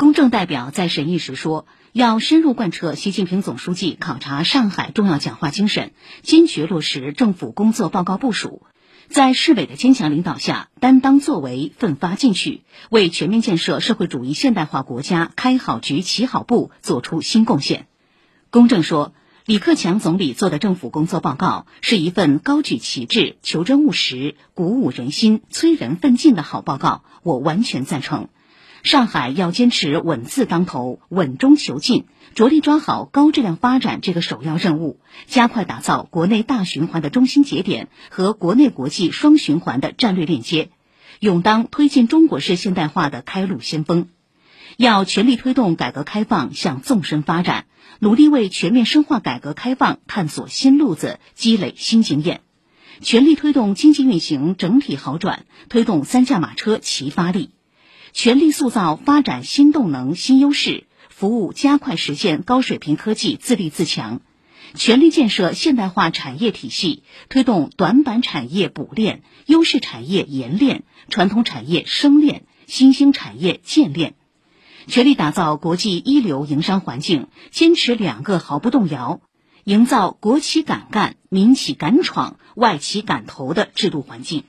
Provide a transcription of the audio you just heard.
公正代表在审议时说，要深入贯彻习近平总书记考察上海重要讲话精神，坚决落实政府工作报告部署，在市委的坚强领导下，担当作为，奋发进取，为全面建设社会主义现代化国家开好局、起好步作出新贡献。公正说，李克强总理做的政府工作报告是一份高举旗帜、求真务实、鼓舞人心、催人奋进的好报告，我完全赞成。上海要坚持稳字当头、稳中求进，着力抓好高质量发展这个首要任务，加快打造国内大循环的中心节点和国内国际双循环的战略链接，勇当推进中国式现代化的开路先锋。要全力推动改革开放向纵深发展，努力为全面深化改革开放探索新路子、积累新经验，全力推动经济运行整体好转，推动三驾马车齐发力。全力塑造发展新动能新优势，服务加快实现高水平科技自立自强；全力建设现代化产业体系，推动短板产业补链、优势产业研链、传统产业生链、新兴产业建链；全力打造国际一流营商环境，坚持两个毫不动摇，营造国企敢干、民企敢闯、外企敢投的制度环境。